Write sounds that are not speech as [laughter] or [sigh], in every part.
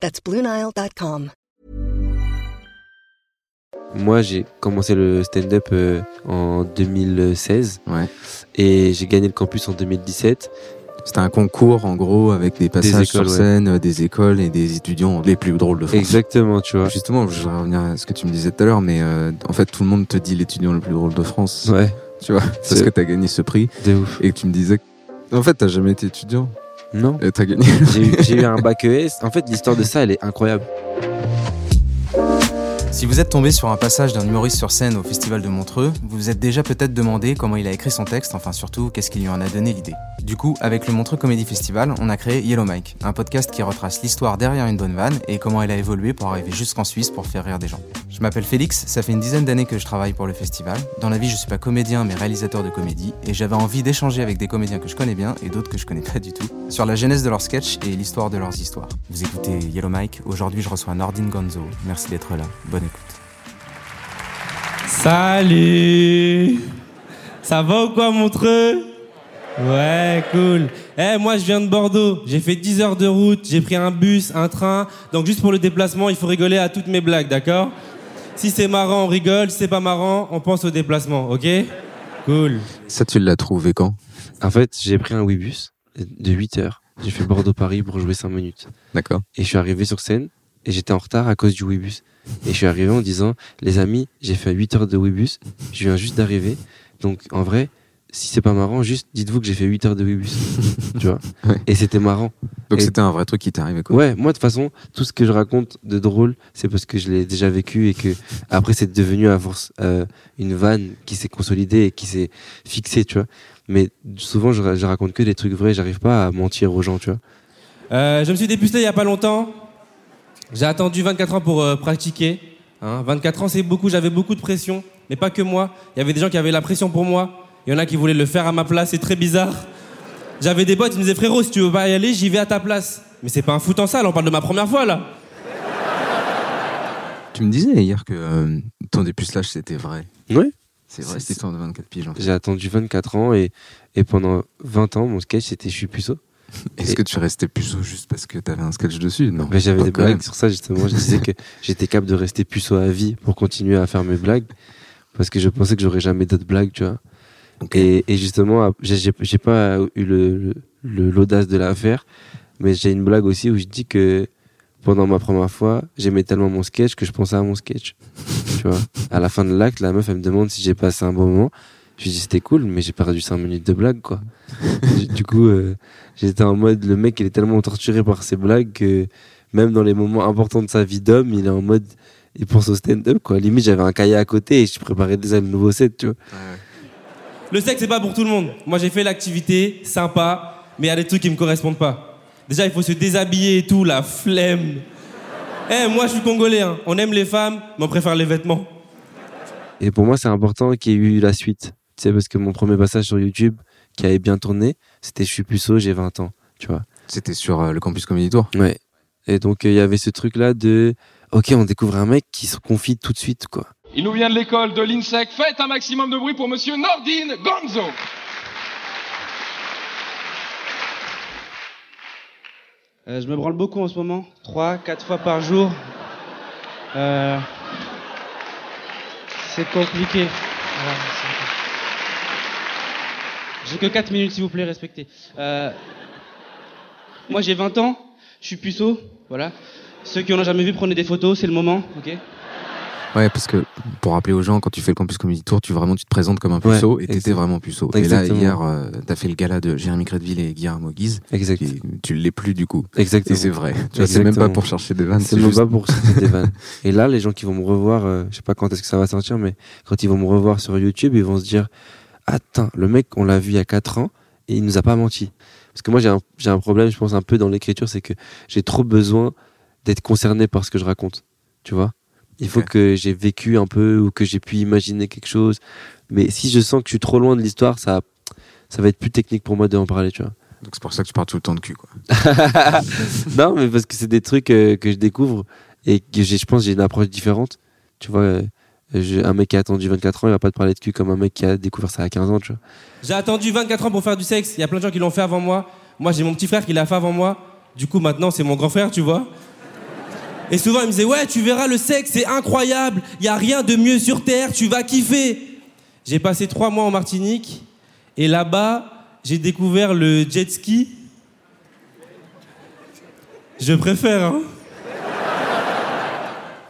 That's BlueNile.com. Moi, j'ai commencé le stand-up euh, en 2016 Ouais. et j'ai gagné le campus en 2017. C'était un concours, en gros, avec des passages écoles, sur scène, euh, des écoles et des étudiants les plus drôles de France. Exactement, tu vois. Justement, je voudrais revenir à ce que tu me disais tout à l'heure, mais euh, en fait, tout le monde te dit l'étudiant le plus drôle de France. Ouais, Tu vois, parce que t'as gagné ce prix de ouf. et que tu me disais. En fait, t'as jamais été étudiant Non, et t'as gagné. j'ai eu, j'ai eu un bac ES. En fait, l'histoire de ça, elle est incroyable. Si vous êtes tombé sur un passage d'un humoriste sur scène au Festival de Montreux, vous vous êtes déjà peut-être demandé comment il a écrit son texte, enfin surtout qu'est-ce qui lui en a donné l'idée. Du coup, avec le Montreux Comedy Festival, on a créé Yellow Mike, un podcast qui retrace l'histoire derrière une bonne vanne et comment elle a évolué pour arriver jusqu'en Suisse pour faire rire des gens. Je m'appelle Félix, ça fait une dizaine d'années que je travaille pour le festival. Dans la vie, je suis pas comédien mais réalisateur de comédie et j'avais envie d'échanger avec des comédiens que je connais bien et d'autres que je connais pas du tout sur la genèse de leurs sketchs et l'histoire de leurs histoires. Vous écoutez Yellow Mike, aujourd'hui je reçois Nordine Gonzo. Merci d'être là, bonne écoute. Salut Ça va ou quoi, Montreux? Ouais, cool. Eh, moi, je viens de Bordeaux. J'ai fait 10 heures de route, j'ai pris un bus, un train. Donc, juste pour le déplacement, il faut rigoler à toutes mes blagues, d'accord? Si c'est marrant, on rigole. Si c'est pas marrant, on pense au déplacement, ok? Cool. Ça, tu l'as trouvé quand? En fait, j'ai pris un Webus de 8 heures. J'ai fait Bordeaux-Paris pour jouer 5 minutes. D'accord. Et je suis arrivé sur scène et j'étais en retard à cause du Webus. Et je suis arrivé en disant, les amis, j'ai fait 8 heures de Webus, je viens juste d'arriver. Donc en vrai, si c'est pas marrant, juste dites-vous que j'ai fait 8 heures de Webus. [laughs] tu vois Ouais. Et c'était marrant. Donc Et- c'était un vrai truc qui t'est arrivé quoi. Ouais, moi de toute façon, tout ce que je raconte de drôle, c'est parce que je l'ai déjà vécu et que après c'est devenu à force euh, une vanne qui s'est consolidée et qui s'est fixée, tu vois. Mais souvent je, ra- je raconte que des trucs vrais, j'arrive pas à mentir aux gens, tu vois. Euh, je me suis dépucelé il y a pas longtemps. J'ai attendu 24 ans pour euh, pratiquer. Hein. 24 ans, c'est beaucoup. J'avais beaucoup de pression, mais pas que moi. Il y avait des gens qui avaient la pression pour moi. Il y en a qui voulaient le faire à ma place. C'est très bizarre. J'avais des potes, ils me disaient frérot, si tu veux pas y aller, j'y vais à ta place. Mais c'est pas un foot en salle. On parle de ma première fois là. Tu me disais hier que euh, ton dépucelage c'était vrai. Ouais. C'est vrai C'est- cette histoire de 24 piges. en fait. J'ai attendu 24 ans et, et pendant 20 ans, mon sketch c'était Je suis puceau. [laughs] Est-ce que tu restais puceau juste parce que t'avais un sketch dessus? Non. Mais j'avais des blagues même. sur ça justement. Je disais que [laughs] j'étais capable de rester puceau à vie pour continuer à faire mes blagues parce que je pensais que j'aurais jamais d'autres blagues, tu vois. Ok. Et, et justement, j'ai pas eu le- le- le- l'audace de la faire, mais j'ai une blague aussi où je dis que pendant ma première fois, j'aimais tellement mon sketch que je pensais à mon sketch. [laughs] tu vois? À la fin de l'acte, la meuf elle me demande si j'ai passé un bon moment. Je lui dis c'était cool, mais j'ai perdu 5 minutes de blague quoi. [laughs] du, du coup, euh, j'étais en mode le mec il est tellement torturé par ses blagues que même dans les moments importants de sa vie d'homme, il est en mode il pense au stand-up quoi. Limite j'avais un cahier à côté et je préparais déjà le nouveau set, tu vois. Le sexe, c'est pas pour tout le monde. Moi, j'ai fait l'activité, sympa, mais il y a des trucs qui me correspondent pas. Déjà, il faut se déshabiller et tout, la flemme. Eh, moi, je suis congolais, hein. On aime les femmes, mais on préfère les vêtements. Et pour moi, c'est important qu'il y ait eu la suite. Tu sais, parce que mon premier passage sur YouTube, qui avait bien tourné, c'était Je suis puceau, j'ai 20 ans. Tu vois. C'était sur euh, le campus Comedy Tour. Ouais. Et donc, euh, il y avait ce truc-là de Ok, on découvre un mec qui se confie tout de suite, quoi. Il nous vient de l'école de l'INSEC. Faites un maximum de bruit pour monsieur Nordine Gonzo. Euh, je me branle beaucoup en ce moment, trois, quatre fois par jour. Euh, c'est compliqué. J'ai que 4 minutes, s'il vous plaît, respectez. Euh, moi, j'ai 20 ans, je suis puceau, voilà. Ceux qui en ont jamais vu, prenez des photos, c'est le moment, ok? Ouais, parce que pour rappeler aux gens, quand tu fais le Campus Comedy Tour, tu vraiment tu te présentes comme un Ouais, puceau et t'étais vraiment puceau. Et Exactement. là, hier, euh, t'as fait le gala de Jérémy Crédville et Guillermo Guise. Exact. Et tu l'es plus du coup. Exactement. Et c'est vrai. Tu vois, c'est même pas pour chercher des vannes. C'est même juste- pas pour sortir des vannes. Et là, les gens qui vont me revoir, euh, je sais pas quand est-ce que ça va sortir, mais quand ils vont me revoir sur YouTube, ils vont se dire Attends, le mec, on l'a vu il y a 4 ans et il nous a pas menti. Parce que moi, j'ai un, j'ai un problème, je pense, un peu dans l'écriture, c'est que j'ai trop besoin d'être concerné par ce que je raconte. Tu vois? Il faut que j'ai vécu un peu ou que j'ai pu imaginer quelque chose. Mais si je sens que je suis trop loin de l'histoire, ça, ça va être plus technique pour moi de en parler, tu vois. Donc c'est pour ça que tu parles tout le temps de cul, quoi. [laughs] non, mais parce que c'est des trucs euh, que je découvre et que je pense, j'ai une approche différente. Tu vois, euh, j'ai- un mec qui a attendu 24 ans, il va pas te parler de cul comme un mec qui a découvert ça à 15 ans, tu vois. J'ai attendu 24 ans pour faire du sexe. Il y a plein de gens qui l'ont fait avant moi. Moi, j'ai mon petit frère qui l'a fait avant moi. Du coup, maintenant, c'est mon grand frère, tu vois. Et souvent, il me disait Ouais, tu verras, le sexe, c'est incroyable. Il y a rien de mieux sur Terre, tu vas kiffer. J'ai passé trois mois en Martinique. Et là-bas, j'ai découvert le jet ski. Je préfère, hein.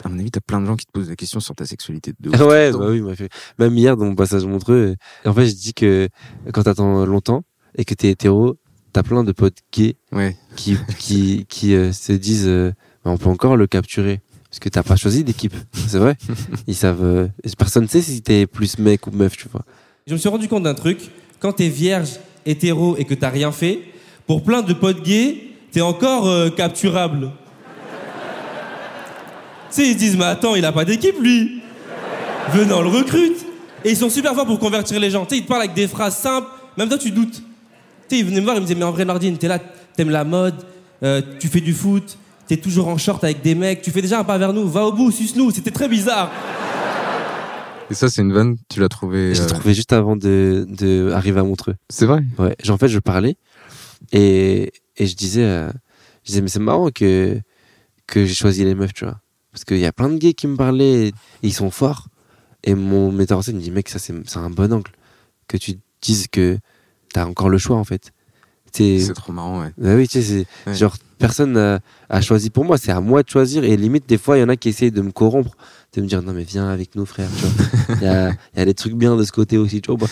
À mon avis, t'as plein de gens qui te posent des questions sur ta sexualité de ouf. Ouais, bah oui, il m'a fait. Même hier, dans mon passage montreux, en fait, je dis que quand t'attends longtemps et que t'es hétéro, t'as plein de potes gays Ouais. qui, qui, qui euh, se disent euh, on peut encore le capturer. Parce que t'as pas choisi d'équipe. C'est vrai. Ils savent. euh, personne ne sait si t'es plus mec ou meuf, tu vois. Je me suis rendu compte d'un truc. Quand t'es vierge, hétéro et que t'as rien fait, pour plein de potes gays, t'es encore euh, capturable. tu sais, ils se disent, mais attends, il a pas d'équipe, lui. Venant, le recrute. Et ils sont super forts pour convertir les gens. Tu sais, ils te parlent avec des phrases simples. Même toi, tu doutes. Tu sais, ils venaient me voir, ils me disaient, mais en vrai, Nordine, t'es là, t'aimes la mode, euh, tu fais du foot, t'es toujours en short avec des mecs, tu fais déjà un pas vers nous, va au bout, suce-nous. C'était très bizarre. Et ça, c'est une vanne, tu l'as trouvée. J'ai euh, trouvé juste avant de, de arriver à Montreux. C'est vrai? Ouais. Genre, en fait, je parlais et, et je disais, euh, je disais, mais c'est marrant que, que j'ai choisi les meufs, tu vois. Parce qu'il y a plein de gays qui me parlaient et, ils sont forts. Et mon metteur en scène me dit, mec, ça, c'est c'est un bon angle. Que tu dises que t'as encore le choix, en fait. C'est trop marrant, ouais. Bah oui, tu sais, Ouais. genre personne n'a a choisi pour moi, c'est à moi de choisir. Et limite, des fois, il y en a qui essayent de me corrompre, de me dire non, mais viens avec nous, frère. Il y a, y a des trucs bien de ce côté aussi, tu vois.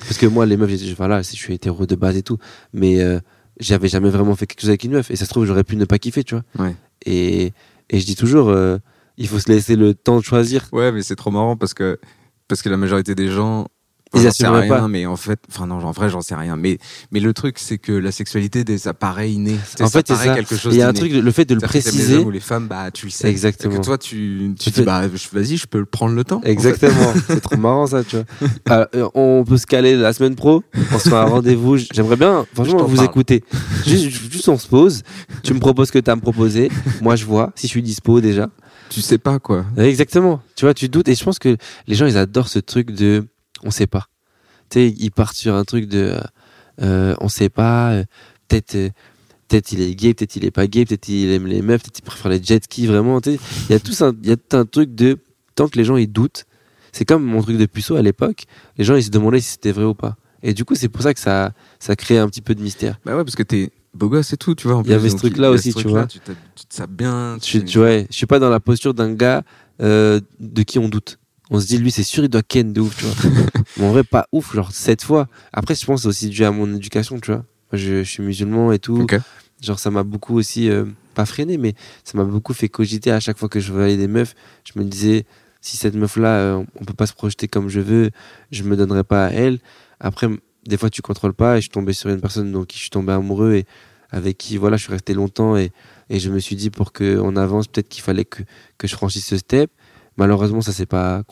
Parce que moi, les meufs, j'ai- voilà, je suis hétéro de base et tout, mais euh, j'avais jamais vraiment fait quelque chose avec une meuf. Et ça se trouve, j'aurais pu ne pas kiffer, tu vois. Ouais. Et, et je dis toujours, euh, il faut se laisser le temps de choisir. Ouais, mais c'est trop marrant parce que parce que la majorité des gens Ils j'en sais rien, pas. mais en fait, enfin non, en vrai, j'en sais rien. Mais mais le truc, c'est que la sexualité, des- ça paraît inné. Tu sais, En fait, c'est quelque chose. Il y a un truc, le fait de le Les préciser. hommes ou les femmes, bah tu le sais. Exactement. Et que toi, tu tu dis bah vas-y, je peux prendre le temps. en fait. Exactement, [laughs] c'est trop marrant ça, tu vois. Ah, euh, on peut se caler la semaine pro, on se fait un rendez-vous. J'aimerais bien, franchement, vous parle. écouter. Juste, juste on se pose, tu me proposes ce que tu as à me proposer, moi je vois si je suis dispo déjà. Tu sais pas quoi. Exactement, tu vois, tu doutes et je pense que les gens ils adorent ce truc de on sait pas. Tu sais, ils partent sur un truc de euh, on sait pas, euh, peut-être. euh, Peut-être il est gay, peut-être il est pas gay, peut-être il aime les meufs, peut-être il préfère les jet skis, vraiment. tu sais. Il y a tout un, il y a tout un truc de tant que les gens ils doutent, c'est comme mon truc de puceau à l'époque, les gens ils se demandaient si c'était vrai ou pas. Et du coup, c'est pour ça que ça, ça crée un petit peu de mystère. Bah ouais, parce que t'es beau gosse et tout, tu vois. Il y avait ce truc-là aussi, tu vois. Tu, tu te bien. Je, tu vois, je suis pas dans la posture d'un gars euh, de qui on doute. On se dit, lui, c'est sûr, il doit ken de ouf, tu vois. [laughs] Mais en vrai, pas ouf, genre sept fois. Après, je pense aussi dû à mon éducation, tu vois. Moi, je, je suis musulman et tout. Genre, ça m'a beaucoup aussi, euh, pas freiné, mais ça m'a beaucoup fait cogiter à chaque fois que je voyais des meufs. Je me disais, si cette meuf-là, euh, on peut pas se projeter comme je veux, je me donnerai pas à elle. Après, des fois, tu contrôles pas et je suis tombé sur une personne dont qui je suis tombé amoureux et avec qui, voilà, je suis resté longtemps et, et je me suis dit, pour qu'on avance, peut-être qu'il fallait que, que je franchisse ce step. Malheureusement, ça s'est pas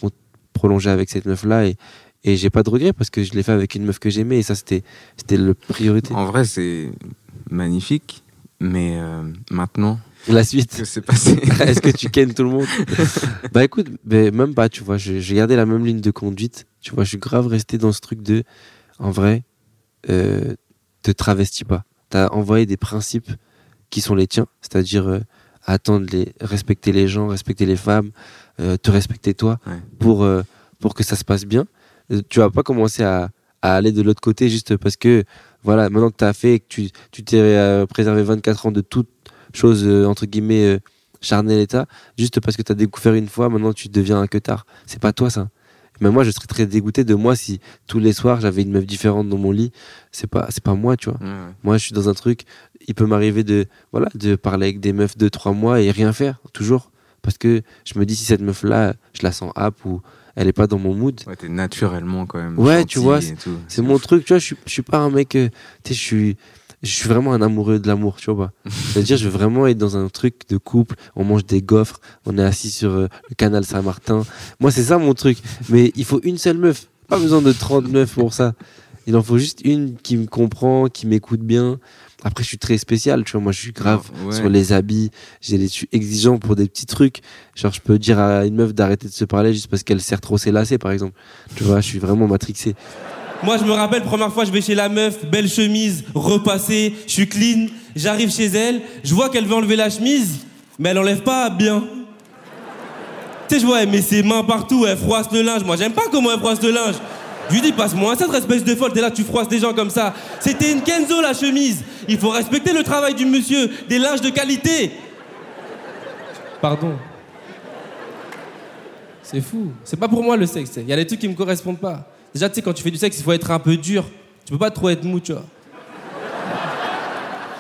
prolongé avec cette meuf-là et, et j'ai pas de regret parce que je l'ai fait avec une meuf que j'aimais et ça, c'était, c'était le priorité. En vrai, c'est magnifique, mais euh, maintenant La suite. que c'est passé. [laughs] Est-ce que tu kennes tout le monde? [laughs] Bah écoute, même pas, tu vois, j'ai gardé la même ligne de conduite. Tu vois, je suis grave resté dans ce truc de, en vrai, euh, te travestis pas. T'as envoyé des principes qui sont les tiens, c'est-à-dire euh, attendre les, respecter les gens, respecter les femmes, euh, te respecter toi, Ouais. pour euh, pour que ça se passe bien. Euh, tu vas pas commencer à, à aller de l'autre côté juste parce que voilà, maintenant que tu as fait, et que tu tu t'es euh, préservé 24 ans de toute chose entre guillemets charnel état, juste parce que t'as découvert une fois, maintenant tu deviens un queutard. C'est pas toi ça. Mais moi, je serais très dégoûté de moi si tous les soirs j'avais une meuf différente dans mon lit. C'est pas, c'est pas moi, tu vois. Moi, je suis dans un truc. Il peut m'arriver de, voilà, de parler avec des meufs deux, trois mois et rien faire, toujours. Parce que je me dis, si cette meuf-là, je la sens ap ou elle est pas dans mon mood, Ouais, t'es naturellement quand même. Ouais, tu vois, c'est mon truc, tu vois. Je suis, je suis pas un mec, euh, tu sais, je suis, je suis vraiment un amoureux de l'amour, tu vois. pas. C'est-à-dire, je veux vraiment être dans un truc de couple. On mange des gaufres, on est assis sur euh, le canal Saint-Martin. Moi, c'est ça mon truc. Mais il faut une seule meuf. Pas besoin de 30 meufs pour ça. Il en faut juste une qui me comprend, qui m'écoute bien. Après, je suis très spécial, tu vois. Moi, je suis grave Ouais. sur les habits. J'ai les, je suis exigeant pour des petits trucs. Genre, je peux dire à une meuf d'arrêter de se parler juste parce qu'elle serre trop ses lacets, par exemple. Tu vois, je suis vraiment matrixé. Moi, je me rappelle, première fois, je vais chez la meuf, belle chemise, repassée, je suis clean, j'arrive chez elle, je vois qu'elle veut enlever la chemise, mais elle enlève pas bien. Tu sais, je vois, elle met ses mains partout, elle froisse le linge. Moi, j'aime pas comment elle froisse le linge. Je lui dis, passe-moi cette espèce de folle, t'es là, tu froisses des gens comme ça. C'était une Kenzo, la chemise. Il faut respecter le travail du monsieur, des linges de qualité. Pardon. C'est fou. C'est pas pour moi le sexe. Il y a des trucs qui me correspondent pas. Déjà, tu sais, quand tu fais du sexe, il faut être un peu dur. Tu peux pas trop être mou, tu vois.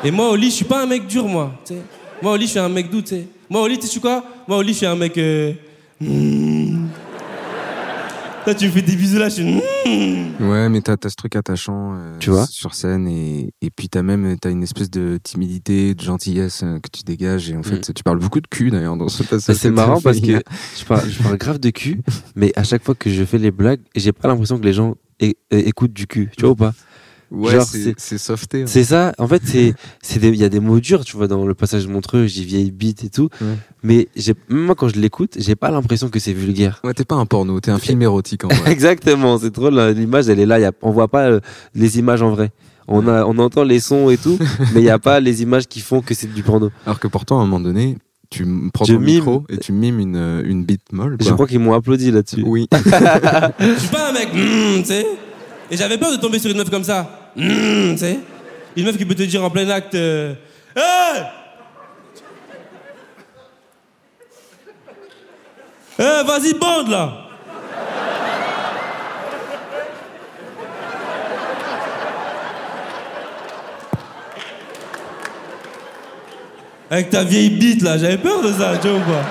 Et moi, au lit, je suis pas un mec dur, moi. tu sais. Moi, au lit, je suis un mec doux, tu sais. Moi, au lit, tu sais, quoi? Moi, au lit, je suis un mec. euh, hmm. Là, tu me fais des bisous là, je suis. hmm. Ouais, mais t'as as ce truc attachant euh, Tu vois sur scène et, et puis t'as même t'as une espèce de timidité, de gentillesse euh, que tu dégages et en fait tu parles beaucoup de cul d'ailleurs dans ce passage. Mais c'est marrant parce que [laughs] je parle, je parle grave de cul, mais à chaque fois que je fais les blagues, j'ai pas l'impression que les gens é- é- écoutent du cul. Tu vois ou pas? Ouais, c'est softé. hein. C'est ça. En fait, c'est, [laughs] il y a des mots durs, tu vois, dans le passage de Montreux, j'ai vieille bite et tout. Ouais. Mais moi, quand je l'écoute, j'ai pas l'impression que c'est vulgaire. Ouais, t'es pas un porno, t'es un film [laughs] érotique en vrai. Exactement, c'est trop là, l'image, elle est là. Y a, on voit pas euh, les images en vrai. On a, on entend les sons et tout, [laughs] mais il y a pas les images qui font que c'est du porno. Alors que pourtant à un moment donné, tu prends Je ton mime. micro et tu mimes une, euh, une bite molle. Je crois qu'ils m'ont applaudi là-dessus. Oui. Je suis pas un mec, hmm, tu sais. Et j'avais peur de tomber sur une meuf comme ça. Hmm, tu sais. Une meuf qui peut te dire en plein acte. euh, Hey vas-y, bande là Avec ta vieille bite là, j'avais peur de ça, tu vois ou pas?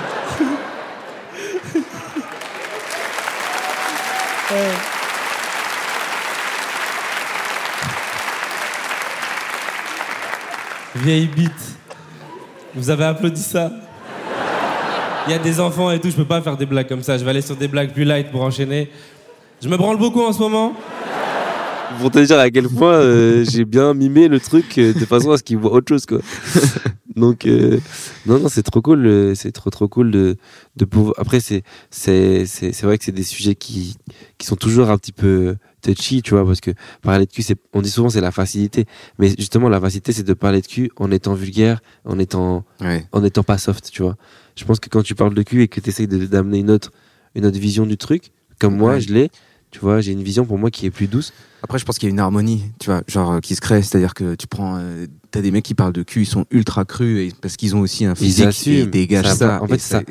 [laughs] Vieille bite. Vous avez applaudi ça? Il y a des enfants et tout, je peux pas faire des blagues comme ça. Je vais aller sur des blagues plus light pour enchaîner. Je me branle beaucoup en ce moment. Pour te dire à quel point euh, j'ai bien mimé le truc euh, de façon à ce qu'ils voient autre chose, quoi. [laughs] Donc, euh, non, non, c'est trop cool. C'est trop, trop cool de, pouvoir. Après, c'est, c'est, c'est vrai que c'est des sujets qui, qui sont toujours un petit peu touchy, tu vois, parce que parler de cul, on dit souvent c'est la facilité. Mais justement, la facilité, c'est de parler de cul en étant vulgaire, en étant, Ouais. en étant pas soft, tu vois. Je pense que quand tu parles de cul et que tu essayes d'amener une autre, une autre vision du truc, comme moi, je l'ai, tu vois, j'ai une vision pour moi qui est plus douce. Après, je pense qu'il y a une harmonie, tu vois, genre euh, qui se crée, c'est-à-dire que tu prends, euh, t'as des mecs qui parlent de cul, ils sont ultra crus et parce qu'ils ont aussi un physique assument. ils dégagent Ça ça. En fait, ça-.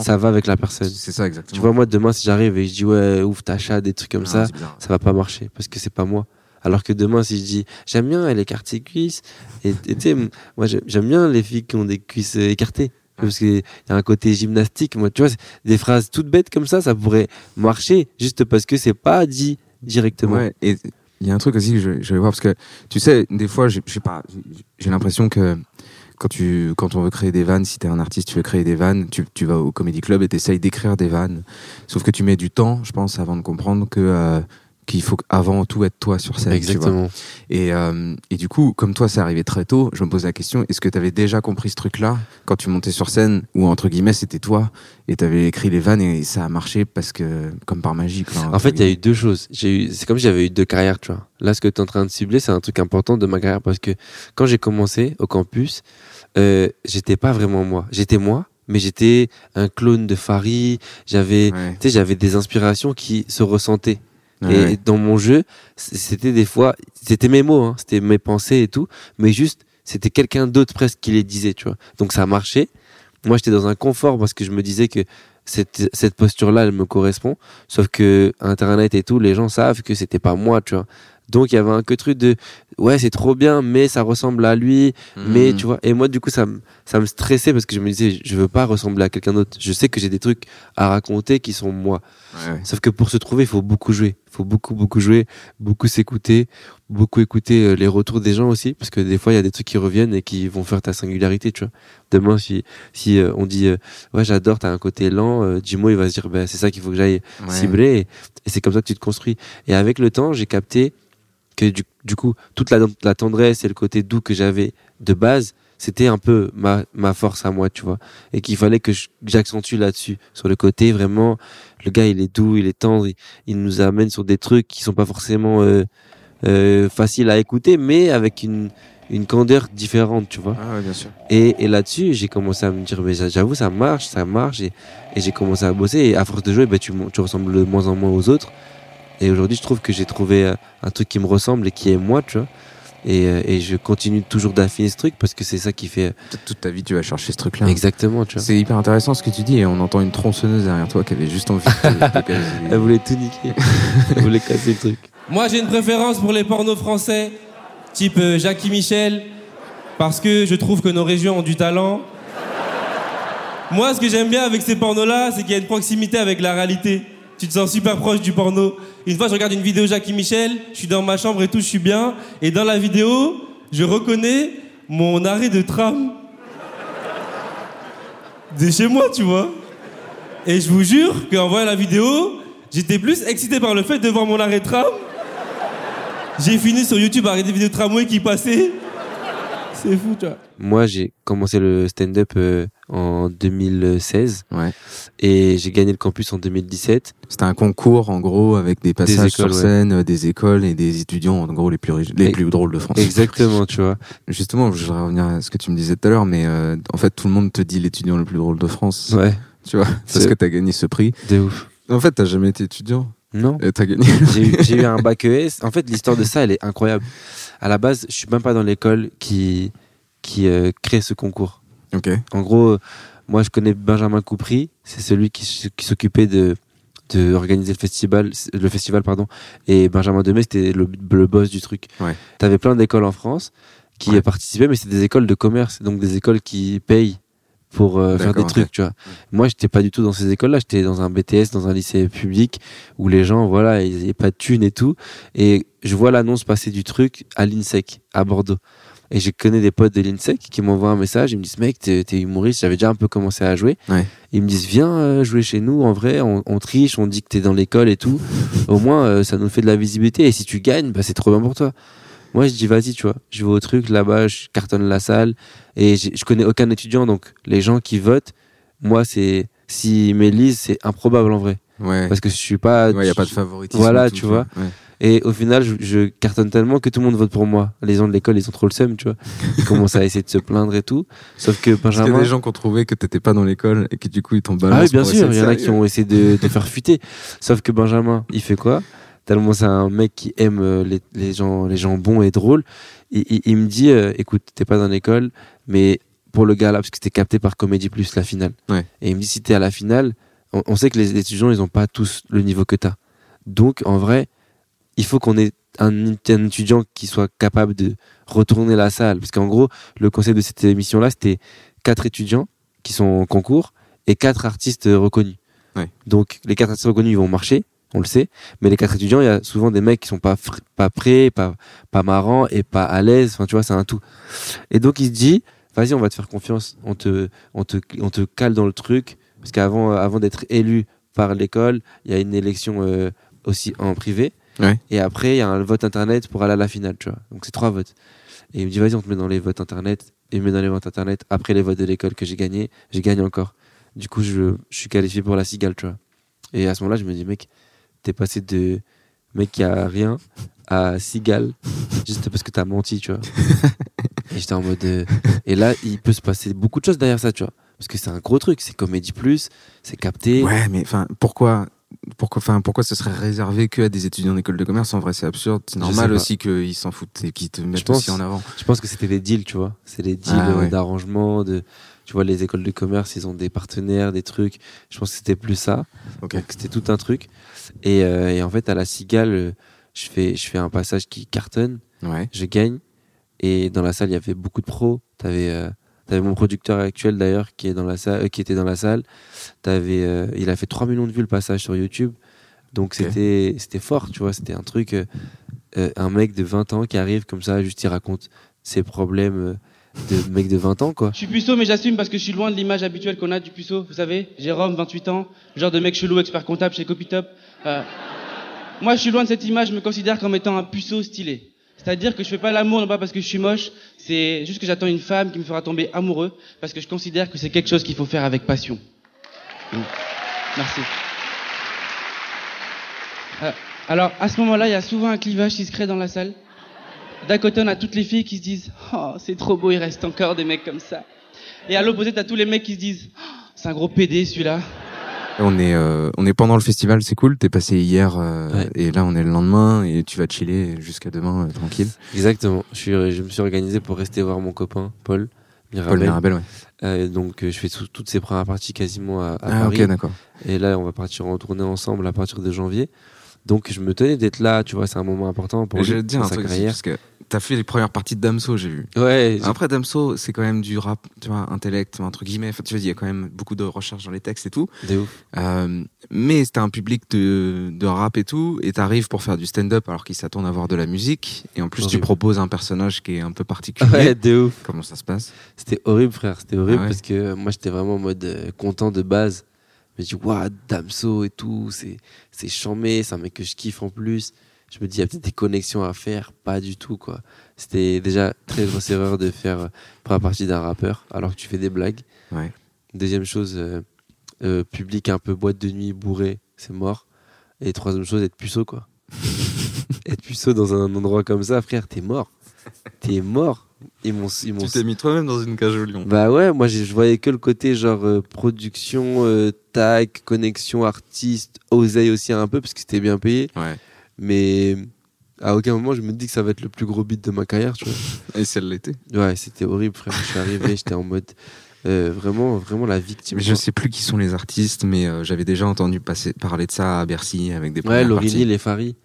Ça va avec la personne. C'est ça exactement. Tu vois, moi, demain, si j'arrive et je dis, ouais, ouf, ta chat, des trucs comme Non, ça, c'est bizarre. ça va pas marcher parce que c'est pas moi. Alors que demain, si je dis, j'aime bien, elle écarte ses cuisses, et tu sais, moi, j'aime- bien les filles qui ont des cuisses écartées. Parce qu'il y a un côté gymnastique. Moi, tu vois, des phrases toutes bêtes comme ça, ça pourrait marcher juste parce que c'est pas dit directement. Et il y a un truc aussi que je, je vais voir parce que tu sais, des fois, pas, j'ai- l'impression que quand tu, quand on veut créer des vannes, si t'es un artiste, tu veux créer des vannes, tu, tu vas au comédie club et t'essayes d'écrire des vannes. Sauf que tu mets du temps, je pense, avant de comprendre que euh, qu'il faut avant tout être toi sur scène. tu vois. Exactement. Et, euh, et du coup, comme toi, c'est arrivé très tôt, je me pose la question est-ce que tu avais déjà compris ce truc-là quand tu montais sur scène, ou entre guillemets, c'était toi, et tu avais écrit les vannes et ça a marché parce que, comme par magie. quoi, En fait, il y a eu deux choses. J'ai eu, c'est comme si j'avais eu deux carrières, tu vois. Là, ce que tu es en train de cibler, c'est un truc important de ma carrière parce que quand j'ai commencé au campus, euh, j'étais pas vraiment moi. J'étais moi, mais j'étais un clone de Farid. J'avais, Ouais. tu sais, j'avais des inspirations qui se ressentaient. Et ouais. dans mon jeu, c'était des fois, c'était mes mots, hein, c'était mes pensées et tout, mais juste, c'était quelqu'un d'autre presque qui les disait, tu vois. Donc ça marchait. moi j'étais dans un confort parce que je me disais que cette, cette posture-là, elle me correspond. Sauf que Internet et tout, les gens savent que c'était pas moi, tu vois. Donc il y avait un que truc de ouais c'est trop bien mais ça ressemble à lui mais Mhm. tu vois et moi du coup ça me ça me stressait parce que je me disais je veux pas ressembler à quelqu'un d'autre je sais que j'ai des trucs à raconter qui sont moi Ouais, ouais. sauf que pour se trouver il faut beaucoup jouer il faut beaucoup beaucoup jouer beaucoup s'écouter beaucoup écouter euh, les retours des gens aussi parce que des fois il y a des trucs qui reviennent et qui vont faire ta singularité tu vois demain si si euh, on dit euh, ouais j'adore t'as un côté lent euh, Jimo il va se dire bah, c'est ça qu'il faut que j'aille Ouais. cibler et, et c'est comme ça que tu te construis et avec le temps j'ai capté que du, du coup toute la, la tendresse et le côté doux que j'avais de base c'était un peu ma, ma force à moi tu vois et qu'il fallait que j'accentue là-dessus sur le côté vraiment le gars il est doux il est tendre il, il nous amène sur des trucs qui sont pas forcément euh, euh, faciles à écouter mais avec une une candeur différente tu vois Ah ouais, bien sûr. et, et là-dessus, j'ai commencé à me dire, mais j'avoue, ça marche, ça marche. Et, et j'ai commencé à bosser. Et à force de jouer, ben, tu ressembles de moins en moins aux autres. Et aujourd'hui, je trouve que j'ai trouvé euh, un truc qui me ressemble et qui est moi, tu vois. Et, euh, et je continue toujours d'affiner ce truc parce que c'est ça qui fait Peut-être toute ta vie, tu vas chercher ce truc-là. exactement, tu vois. C'est hyper intéressant ce que tu dis et on entend une tronçonneuse derrière toi qui avait juste envie de. [laughs] Elle voulait tout niquer. Elle voulait casser le truc. Moi, j'ai une préférence pour les pornos français, type euh, Jackie Michel, parce que je trouve que nos régions ont du talent. Moi, ce que j'aime bien avec ces pornos-là, c'est qu'il y a une proximité avec la réalité. Tu te sens super proche du porno. Une fois, je regarde une vidéo Jackie Michel, je suis dans ma chambre et tout, je suis bien. Et dans la vidéo, je reconnais mon arrêt de tram. De chez moi, tu vois. Et je vous jure qu'en voyant la vidéo, j'étais plus excité par le fait de voir mon arrêt de tram j'ai fini sur YouTube à regarder des vidéos de tramway qui passaient. C'est fou, tu vois. Moi, j'ai commencé le stand-up euh, en 2016 Ouais. et j'ai gagné le campus en 2017. C'était un concours en gros avec des passages écoles, sur scène, euh, des écoles et des étudiants en gros les plus riches- les Et- plus drôles de France. Exactement, tu vois. [laughs] Justement, je voudrais revenir à ce que tu me disais tout à l'heure, mais euh, en fait tout le monde te dit l'étudiant le plus drôle de France. Ouais, Tu vois, parce C'est- que t'as gagné ce prix. de ouf. En fait, t'as jamais été étudiant Non. et t'as gagné. j'ai eu, eu un bac ES. En fait, l'histoire de ça, elle est incroyable. À la base, je suis même pas dans l'école qui, qui euh, crée ce concours. ok. En gros, euh, moi, je connais Benjamin Coupry. C'est celui qui, s'occupait de, de organiser le festival, le festival, pardon. Et Benjamin Demey, c'était le, le boss du truc. Ouais. T'avais plein d'écoles en France qui Ouais. participaient, mais c'est des écoles de commerce, donc des écoles qui payent pour euh, faire des trucs, ok. tu vois. Moi, j'étais pas du tout dans ces écoles-là. J'étais dans un BTS, dans un lycée public où les gens, voilà, ils n'avaient pas de thunes et tout. Et je vois l'annonce passer du truc à l'INSEC, à Bordeaux. Et je connais des potes de l'INSEC qui m'envoient un message. Ils me disent, mec, t'es t'es humoriste. J'avais déjà un peu commencé à jouer. Ouais. Ils me disent, viens euh, jouer chez nous. En vrai, on, on triche, on dit que t'es dans l'école et tout. [laughs] Au moins, euh, ça nous fait de la visibilité. Et si tu gagnes, bah, c'est trop bien pour toi. Moi, je dis, vas-y, tu vois. Je vais au truc là-bas, je cartonne la salle. Et je connais aucun étudiant. Donc, les gens qui votent, moi, c'est, s'ils m'élisent, c'est improbable en vrai. Ouais. Parce que je suis pas. Ouais, y a pas de favoritisme. Voilà, tout, tu vois. Ouais. Et au final, je, je cartonne tellement que tout le monde vote pour moi. Les gens de l'école, ils ont trop le seum, tu vois. Ils [laughs] commencent à essayer de se plaindre et tout. Sauf que Parce qu'il y Benjamin. a des gens qui ont trouvé que t'étais pas dans l'école et que du coup ils t'ont Ah balancé. oui, bien sûr, il y en a qui ont essayé de, de faire fuiter. Sauf que Benjamin, il fait quoi? Tellement c'est un mec qui aime euh, les, les gens, les gens bons et drôles. Il, il- il me dit, euh, écoute, t'es pas dans l'école, mais pour le gars là, parce que c'était capté par Comédie Plus, la finale. Ouais. Et il me dit, si t'es à la finale, on, on sait que les étudiants, ils ont pas tous le niveau que t'as. Donc, en vrai, il faut qu'on ait un, un étudiant qui soit capable de retourner la salle. Parce qu'en gros, le concept de cette émission-là, c'était quatre étudiants qui sont en concours et quatre artistes reconnus. Ouais. Donc, les quatre artistes reconnus, ils vont marcher, on le sait. Mais les quatre étudiants, il y a souvent des mecs qui sont pas, pas prêts, pas, pas marrants et pas à l'aise. Enfin, tu vois, c'est un tout. Et donc, il se dit, vas-y, on va te faire confiance. On te, on te, on te cale dans le truc. Parce qu'avant, avant d'être élu par l'école, il y a une élection euh, aussi en privé. Ouais. Et après, il y a un vote internet pour aller à la finale, tu vois. Donc, c'est trois votes. Et il me dit, vas-y, on te met dans les votes internet. Et il me met dans les votes internet. Après les votes de l'école que j'ai gagné, j'ai gagné encore. Du coup, je, je suis qualifié pour la cigale, tu vois. Et à ce moment-là, je me dis, mec, t'es passé de mec qui a rien à cigale [laughs] juste parce que t'as menti, tu vois. et j'étais en mode. euh, Et là, il peut se passer beaucoup de choses derrière ça, tu vois. Parce que c'est un gros truc, c'est Comédie Plus, c'est capté. Ouais, mais enfin, pourquoi pourquoi, enfin, pourquoi ce serait réservé que à des étudiants d'école de commerce? En vrai, c'est absurde. C'est normal aussi qu'ils s'en foutent et qu'ils te mettent pense- aussi en avant. Je pense que c'était des deals, tu vois. C'est des deals Ah, euh, ouais. d'arrangement, de. Tu vois, les écoles de commerce, ils ont des partenaires, des trucs. Je pense que c'était plus ça. C'était tout un truc. Et, euh, et en fait, à la Cigale, euh, je fais, je fais un passage qui cartonne, Ouais. je gagne. Et dans la salle, il y avait beaucoup de pros. T'avais euh, avais mon producteur actuel d'ailleurs qui est dans la salle, euh, qui était dans la salle. T'avais, euh, il a fait 3 millions de vues le passage sur YouTube. Donc c'était c'était fort, tu vois. C'était un truc, euh, un mec de 20 ans qui arrive comme ça, juste il raconte ses problèmes de mec de 20 ans, quoi. Je suis puceau, mais j'assume parce que je suis loin de l'image habituelle qu'on a du puceau. Vous savez, Jérôme, 28 ans, genre de mec chelou, expert comptable chez Copytop. Euh, moi, je suis loin de cette image, je me considère comme étant un puceau stylé. C'est-à-dire que je fais pas l'amour, non pas parce que je suis moche, c'est juste que j'attends une femme qui me fera tomber amoureux, parce que je considère que c'est quelque chose qu'il faut faire avec passion. Merci. Euh, alors, à ce moment-là, il y a souvent un clivage qui se crée dans la salle. D'un côté, on a toutes les filles qui se disent Oh, c'est trop beau, il reste encore des mecs comme ça. Et à l'opposé, t'as tous les mecs qui se disent Oh, C'est un gros PD celui-là. On est, euh, on est pendant le festival, c'est cool. T'es passé hier euh, Ouais. et là on est le lendemain et tu vas chiller jusqu'à demain euh, tranquille. Exactement. Je, suis, je me suis organisé pour rester voir mon copain, Paul Mirabel. Paul Mirabel, ouais. Euh, donc euh, je fais tout- toutes ces premières parties quasiment à, à Ah Paris. ok, d'accord. Et là, on va partir en tournée ensemble à partir de janvier. Donc je me tenais d'être là, tu vois, c'est un moment important pour lui, Je vais te dire pour un sa truc aussi, carrière. parce que t'as fait les premières parties de Damso, j'ai vu. Ouais, Après Damso, c'est quand même du rap, tu vois, intellect, entre guillemets. Enfin, tu vois, il y a quand même beaucoup de recherche dans les textes et tout. de ouf. Euh, mais c'était un public de, de rap et tout, et t'arrives pour faire du stand-up alors qu'ils s'attendent à voir de la musique, et en plus tu proposes un personnage qui est un peu particulier. Ouais, de ouf. Comment ça se passe? C'était horrible, frère. C'était horrible Ah ouais. parce que moi, j'étais vraiment en mode euh, content de base. Je me dis, waouh, Damso et tout, c'est, c'est chambé, c'est un mec que je kiffe en plus. Je me dis, il y a peut-être des connexions à faire. Pas du tout, quoi. C'était déjà très grosse [laughs] erreur de faire euh, partie d'un rappeur alors que tu fais des blagues. Ouais. Deuxième chose, euh, euh, public un peu boîte de nuit bourré, c'est mort. Et troisième chose, être puceau, quoi. [laughs] être puceau dans un endroit comme ça, frère, t'es mort. T'es mort. Ils m'ont, ils m'ont mis toi-même dans une cage au lion. bah ouais, moi je voyais que le côté genre euh, production, euh, tag, connexion, artiste, oseille aussi un peu parce que c'était bien payé. Ouais. Mais à aucun moment je me dis que ça va être le plus gros beat de ma carrière, tu vois. [laughs] Et celle l'était. Ouais, c'était horrible, frère. Je suis arrivé, [laughs] j'étais en mode euh, vraiment, vraiment la victime. Mais je sais plus qui sont les artistes, mais euh, j'avais déjà entendu passer, parler de ça à Bercy avec des Ouais, Lorini, les Faris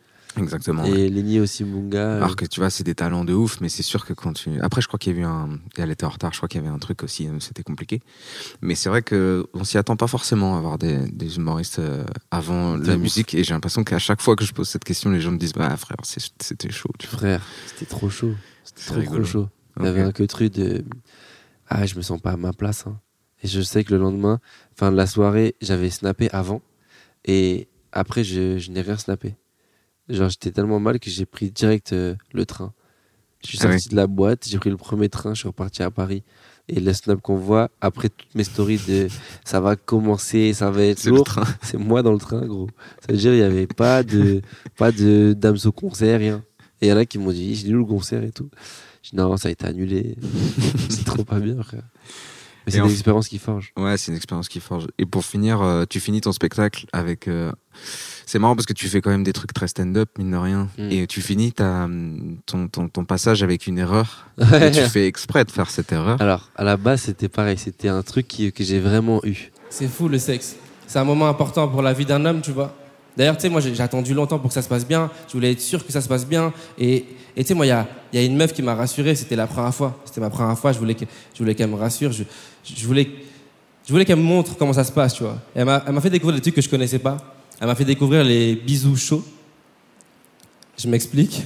Exactement. ouais. et Lenny aussi Munga. euh, Alors que tu vois, c'est des talents de ouf, mais c'est sûr que quand tu. Après, je crois qu'il y a eu un. Elle était en retard, je crois qu'il y avait un truc aussi, euh, c'était compliqué. Mais c'est vrai que on s'y attend pas forcément à avoir des, des humoristes euh, avant la ouf. musique, et j'ai l'impression qu'à chaque fois que je pose cette question, les gens me disent Bah, frère, c'était chaud, tu. Frère, c'était trop chaud. C'était trop, rigolo. trop chaud. Il Ok. y avait un que truc de. Ah, je me sens pas à ma place. hein. Et je sais que le lendemain, fin de la soirée, j'avais snappé avant. Et après, je, je n'ai rien snappé. Genre, j'étais tellement mal que j'ai pris direct euh, le train. Je suis Ah sorti de la boîte, j'ai pris le premier train, je suis reparti à Paris. Et le snap qu'on voit, après toutes mes stories de ça va commencer, ça va être C'est le lourd, train. c'est moi dans le train, gros. Ça veut dire, il n'y avait pas de, pas de dames au concert, rien. Et il y en a qui m'ont dit, j'ai où le concert et tout? Je dis, non, ça a été annulé. [laughs] c'est trop pas bien, frère. Mais c'est f- expériences qui forgent. Ouais, c'est une expérience qui forge. Et pour finir, euh, tu finis ton spectacle avec. euh, C'est marrant parce que tu fais quand même des trucs très stand-up, mine de rien. Mm. Et tu finis ta, ton, ton, ton passage avec une erreur. Et tu fais exprès de faire cette erreur. Alors, à la base, c'était pareil. C'était un truc qui- que j'ai vraiment eu. C'est fou le sexe. C'est un moment important pour la vie d'un homme, tu vois. D'ailleurs, tu sais, moi j'ai attendu longtemps pour que ça se passe bien. Je voulais être sûr que ça se passe bien. Et et tu sais, moi, il y a, il y a une meuf qui m'a rassuré. C'était la première fois. C'était ma première fois. Je voulais que- je voulais qu'elle me rassure. Je, je voulais, je voulais qu'elle me montre comment ça se passe, tu vois. Et elle m'a elle m'a fait découvrir des trucs que je connaissais pas. Elle m'a fait découvrir les bisous chauds. Je m'explique.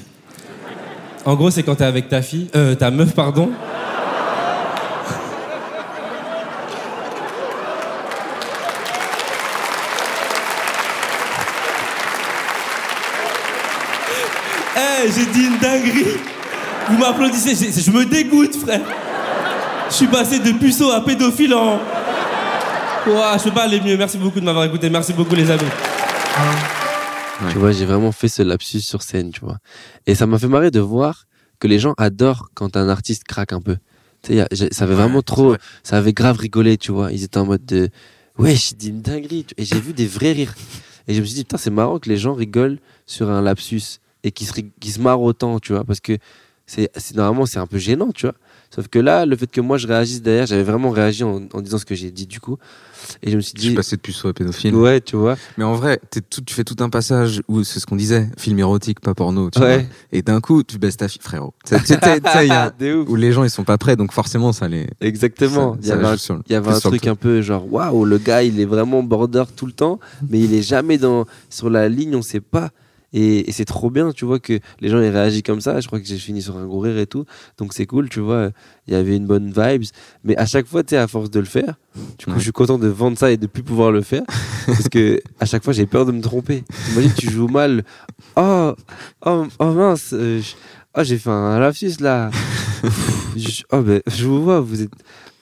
En gros, c'est quand t'es avec ta fille, euh, ta meuf, pardon. [laughs] Eh, j'ai dit une dinguerie. Vous m'applaudissez, je me dégoûte, frère. Je suis passé de puceau à pédophile en. Ouah, je peux pas aller mieux. Merci beaucoup de m'avoir écouté. Merci beaucoup, les amis. Ouais. Tu vois, j'ai vraiment fait ce lapsus sur scène, tu vois. Et ça m'a fait marrer de voir que les gens adorent quand un artiste craque un peu. Tu sais, ça avait vraiment trop, vrai. ça avait grave rigolé, tu vois. Ils étaient en mode de, ouais, j'ai dit une dinguerie. Et j'ai vu des vrais rires. Et je me suis dit, putain, c'est marrant que les gens rigolent sur un lapsus et qu'ils se, se marrent autant, tu vois. Parce que c'est, c'est normalement, c'est un peu gênant, tu vois. Sauf que là, le fait que moi je réagisse derrière, j'avais vraiment réagi en, en disant ce que j'ai dit du coup. Et je me suis Je suis dit, passé de puceau à pédophile. ouais, tu vois. Mais en vrai, t'es tout, tu fais tout un passage où c'est ce qu'on disait, film érotique, pas porno. Tu Ouais. vois. Et d'un coup, tu baisses ta fille, frérot. Tu sais, [laughs] où les gens ils sont pas prêts, donc forcément ça les. Exactement. il y avait un, y avait un truc un peu genre, waouh, le gars, il est vraiment border tout le temps, mais il est jamais dans, sur la ligne, on sait pas. Et, et c'est trop bien, tu vois, que les gens aient réagi comme ça. Je crois que j'ai fini sur un gros rire et tout. Donc c'est cool, tu vois. Il y avait une bonne vibes. Mais à chaque fois, tu sais, à force de le faire, du coup, Ouais. je suis content de vendre ça et de plus pouvoir le faire. parce que [laughs] à chaque fois, j'ai peur de me tromper. Imagine, tu joues mal. Oh, oh, oh mince. euh, oh, j'ai fait un lapsus là. Je, oh, ben, je vous vois, vous êtes.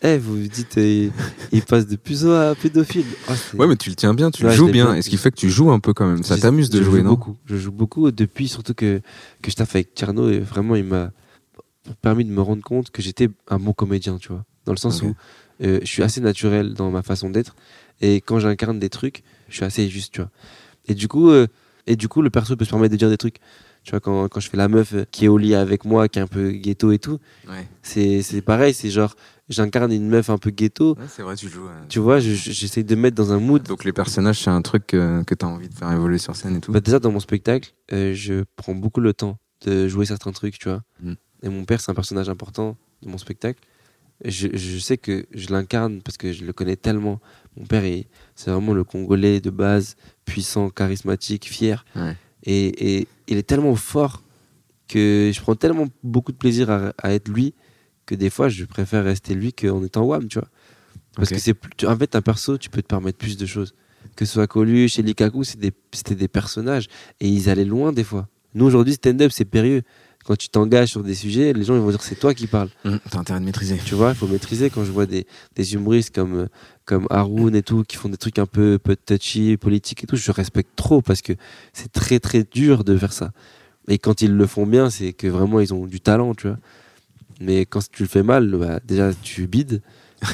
Eh, vous vous dites, euh, il passe de puceau à pédophile. Oh, Ouais, mais tu le tiens bien, tu Ouais, le joues bien. bien. Et ce qui fait que tu joues un peu quand même. Ça t'amuse de je jouer, joue non beaucoup. Je joue beaucoup depuis, surtout que, que je taffe avec Tierno et vraiment, il m'a permis de me rendre compte que j'étais un bon comédien, tu vois. Dans le sens où euh, je suis assez naturel dans ma façon d'être et quand j'incarne des trucs, je suis assez juste, tu vois. Et du coup, euh, et du coup le perso peut se permettre de dire des trucs. Tu vois, quand, quand je fais la meuf qui est au lit avec moi, qui est un peu ghetto et tout, Ouais. c'est c'est pareil, c'est genre, j'incarne une meuf un peu ghetto. c'est vrai, tu joues. euh. Tu vois, je- je- j'essaie de mettre dans un mood Donc les personnages, c'est un truc que, que t'as envie de faire évoluer sur scène et tout. Bah, déjà, dans mon spectacle, euh, je prends beaucoup le temps de jouer certains trucs, tu vois. Mm. Et mon père, c'est un personnage important de mon spectacle. Je, je sais que je l'incarne parce que je le connais tellement. Mon père, c'est vraiment le Congolais de base, puissant, charismatique, fier. Ouais. Et, et il est tellement fort que je prends tellement beaucoup de plaisir à, à être lui que des fois, je préfère rester lui qu'en étant Wham, tu vois. Parce que c'est plus, tu- en fait, un perso, tu peux te permettre plus de choses. Que ce soit Coluche et Likaku, c'est des- c'était des personnages et ils allaient loin des fois. Nous, aujourd'hui, stand-up, c'est périlleux. Quand tu t'engages sur des sujets, les gens ils vont dire c'est toi qui parles. Hum, T'as intérêt de maîtriser. Tu vois, il faut maîtriser. Quand je vois des, des humoristes comme, comme Haroun et tout, qui font des trucs un peu, peu touchy, politiques et tout, je respecte trop parce que c'est très très dur de faire ça. Et quand ils le font bien, c'est que vraiment ils ont du talent, tu vois. Mais quand tu le fais mal, bah, déjà tu bides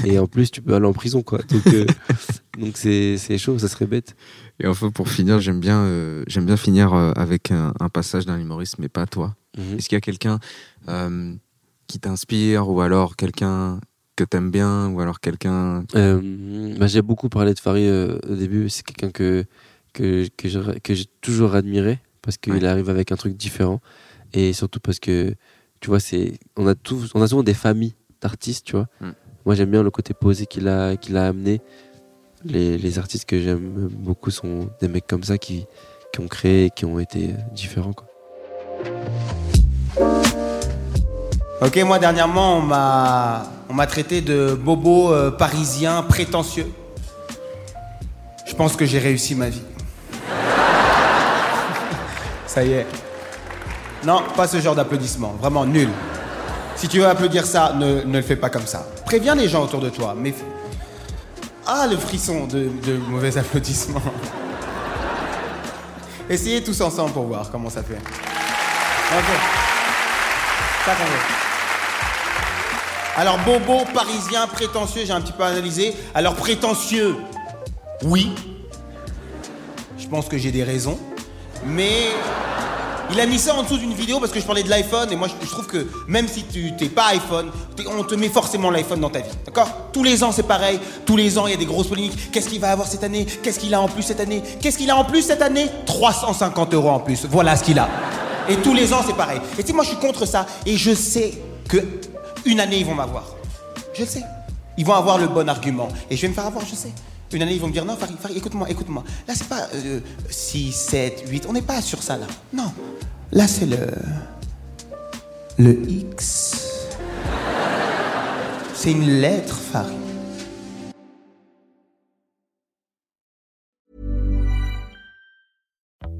et en plus tu peux aller en prison, quoi. Donc euh, [laughs] donc c'est chaud, ça serait bête. Et enfin, pour finir, j'aime bien, euh, j'aime bien finir euh, avec un, un passage d'un humoriste, mais pas toi. Mhm. Est-ce qu'il y a quelqu'un euh, qui t'inspire ou alors quelqu'un que t'aimes bien ou alors quelqu'un Euh, bah, j'ai beaucoup parlé de Farid euh, au début. C'est quelqu'un que, que, que j'ai que j'ai toujours admiré parce qu'il Ouais. arrive avec un truc différent et surtout parce que tu vois, c'est on a tous, on a souvent des familles d'artistes, tu vois. Mm. Moi, j'aime bien le côté posé qu'il a, qu'il a amené. Les, les artistes que j'aime beaucoup sont des mecs comme ça qui, qui ont créé, et qui ont été différents. Quoi. Ok, moi dernièrement, on m'a, traité de bobo euh, parisien prétentieux. Je pense que j'ai réussi ma vie. [laughs] Ça y est. Non, pas ce genre d'applaudissement. Vraiment nul. Si tu veux applaudir ça, ne, le fais pas comme ça. Préviens les gens autour de toi. Mais ah, le frisson de, de mauvais applaudissements. [laughs] Essayez tous ensemble pour voir comment ça fait. Alors, bobo, parisien, prétentieux, j'ai un petit peu analysé. Alors, prétentieux, oui. Je pense que j'ai des raisons. Mais il a mis ça en dessous d'une vidéo parce que je parlais de l'iPhone et moi je, trouve que même si tu t'es pas iPhone, on te met forcément l'iPhone dans ta vie. D'accord? Tous les ans c'est pareil. Tous les ans il y a des grosses polémiques. Qu'est-ce qu'il va avoir cette année? Qu'est-ce qu'il a en plus cette année? Qu'est-ce qu'il a en plus cette année? 350 euros en plus. Voilà ce qu'il a. Et tous les ans c'est pareil. Et tu sais, moi je suis contre ça et je sais que une année ils vont m'avoir. Je le sais. Ils vont avoir le bon argument. Et je vais me faire avoir, je sais. Une année, ils vont me dire non, Farid, Farid, écoute-moi, écoute-moi. Là, c'est pas euh, 6, 7, 8. On n'est pas sur ça, là. Non. Là, c'est le. Le X. C'est une lettre, Farid.